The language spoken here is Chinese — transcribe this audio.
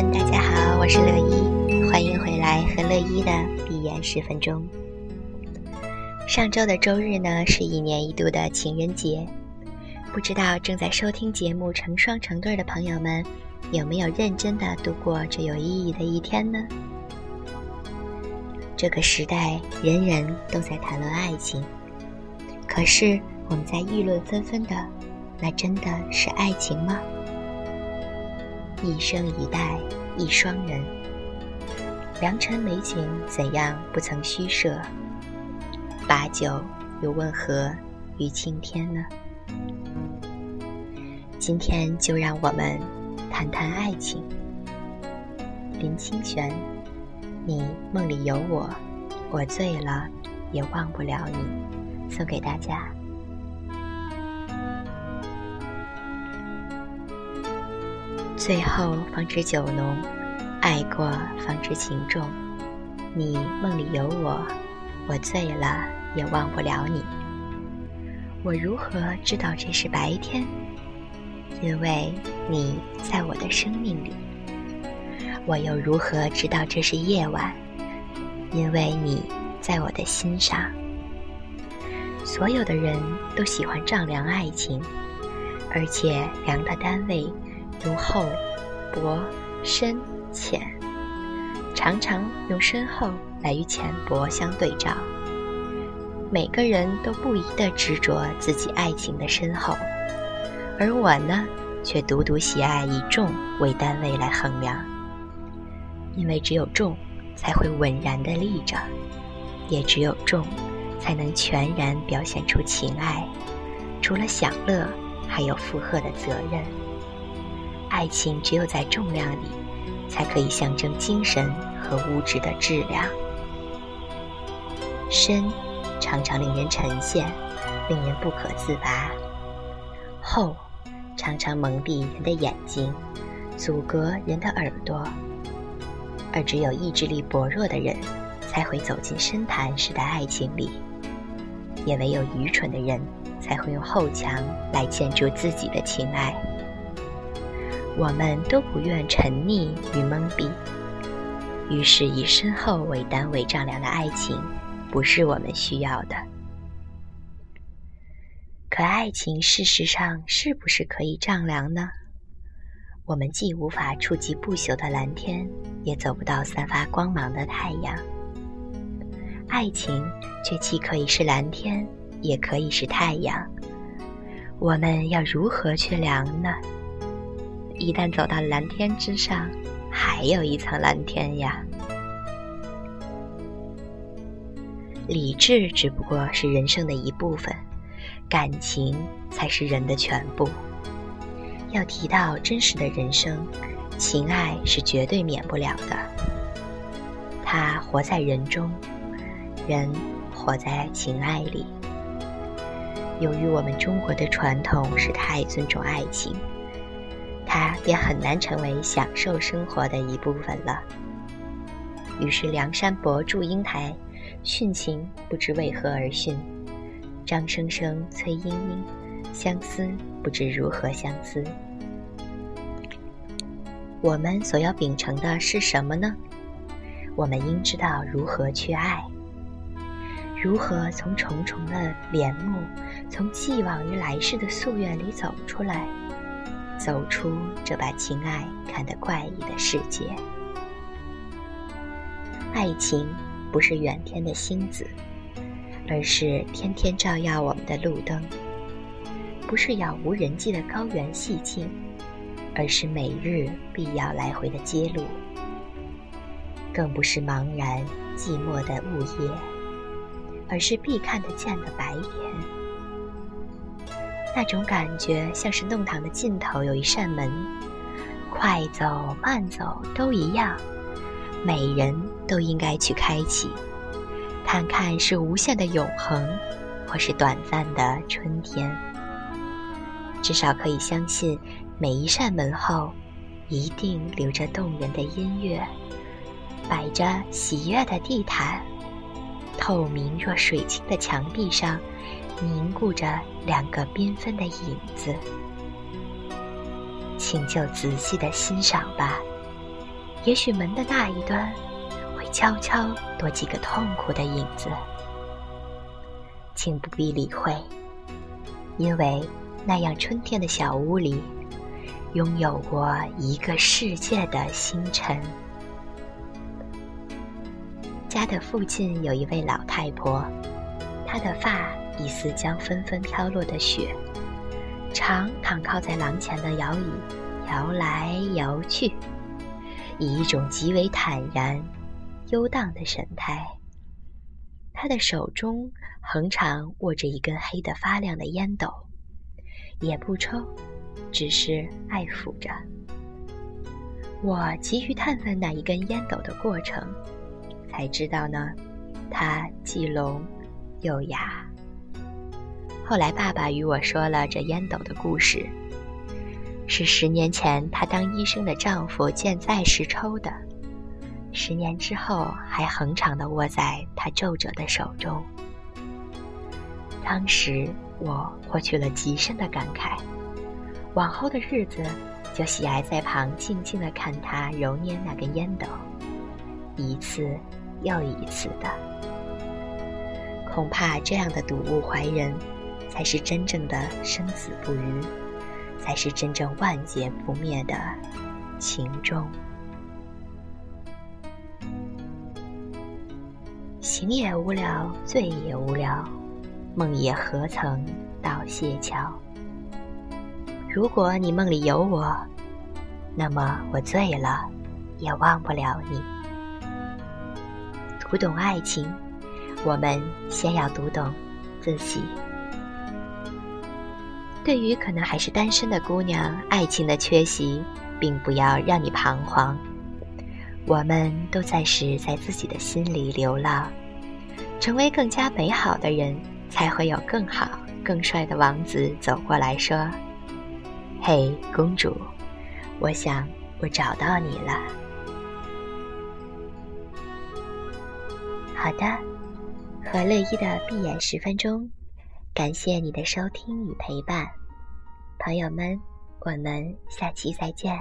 大家好，我是乐一，欢迎回来和乐一的闭眼十分钟。上周的周日呢，是一年一度的情人节，不知道正在收听节目成双成对的朋友们，有没有认真的度过这有意义的一天呢？这个时代，人人都在谈论爱情，可是我们在议论纷纷的，那真的是爱情吗？一生一代一双人，良辰美景怎样不曾虚设？把酒又问何于青天呢？今天就让我们谈谈爱情。林清玄，你梦里有我，我醉了也忘不了你，送给大家。最后方知酒浓，爱过方知情重。你梦里有我，我醉了也忘不了你。我如何知道这是白天？因为你在我的生命里。我又如何知道这是夜晚？因为你在我的心上。所有的人都喜欢丈量爱情，而且量的单位。由厚、薄、深、浅，常常用深厚来与浅薄相对照。每个人都不宜的执着自己爱情的深厚，而我呢，却独独喜爱以重为单位来衡量。因为只有重，才会稳然的立着；也只有重，才能全然表现出情爱。除了享乐，还有负荷的责任。爱情只有在重量里，才可以象征精神和物质的质量。深，常常令人沉陷，令人不可自拔；厚，常常蒙蔽人的眼睛，阻隔人的耳朵。而只有意志力薄弱的人，才会走进深潭式的爱情里；也唯有愚蠢的人，才会用厚墙来建筑自己的情爱。我们都不愿沉溺与蒙蔽，于是以深厚为单位丈量的爱情，不是我们需要的。可爱情事实上是不是可以丈量呢？我们既无法触及不朽的蓝天，也走不到散发光芒的太阳。爱情却既可以是蓝天，也可以是太阳。我们要如何去量呢？一旦走到蓝天之上，还有一层蓝天呀。理智只不过是人生的一部分，感情才是人的全部。要提到真实的人生，情爱是绝对免不了的。他活在人中，人活在情爱里。由于我们中国的传统是太尊重爱情。它便很难成为享受生活的一部分了。于是梁山伯祝英台，殉情不知为何而殉；张生生、崔莺莺，相思不知如何相思。我们所要秉承的是什么呢？我们应知道如何去爱，如何从重重的帘幕，从寄望于来世的夙愿里走出来。走出这把情爱看得怪异的世界。爱情不是远天的星子，而是天天照耀我们的路灯；不是杳无人迹的高原细径，而是每日必要来回的街路；更不是茫然寂寞的午夜，而是必看得见的白天。那种感觉像是弄堂的尽头有一扇门，快走慢走都一样，每人都应该去开启，看看是无限的永恒，或是短暂的春天。至少可以相信，每一扇门后，一定留着动人的音乐，摆着喜悦的地毯，透明若水晶的墙壁上。凝固着两个缤纷的影子，请就仔细的欣赏吧，也许门的那一端会悄悄多几个痛苦的影子，请不必理会，因为那样春天的小屋里，拥有过一个世界的星辰。家的附近有一位老太婆，她的发已似将纷纷飘落的雪，常躺靠在廊前的摇椅，摇来摇去，以一种极为坦然、悠荡的神态。她的手中横常握着一根黑得发亮的烟斗，也不抽，只是爱抚着。我急于探问那一根烟斗的过程。才知道呢，它既聋又哑。后来爸爸与我说了这烟斗的故事，是十年前他当医生的丈夫健在时抽的，十年之后还恒常地握在他皱褶的手中。当时我获取了极深的感慨，往后的日子就喜爱在旁静静地看他揉捏那根烟斗，一次。又一次的，恐怕这样的睹物怀人，才是真正的生死不渝，才是真正万劫不灭的情衷。行也无聊，醉也无聊，梦也何曾到谢桥？如果你梦里有我，那么我醉了，也忘不了你。读懂爱情，我们先要读懂自己。对于可能还是单身的姑娘，爱情的缺席，并不要让你彷徨。我们都暂时在自己的心里流浪，成为更加美好的人，才会有更好、更帅的王子走过来说：“嘿，公主，我想我找到你了。”好的，和乐一的闭眼十分钟，感谢你的收听与陪伴，朋友们，我们下期再见。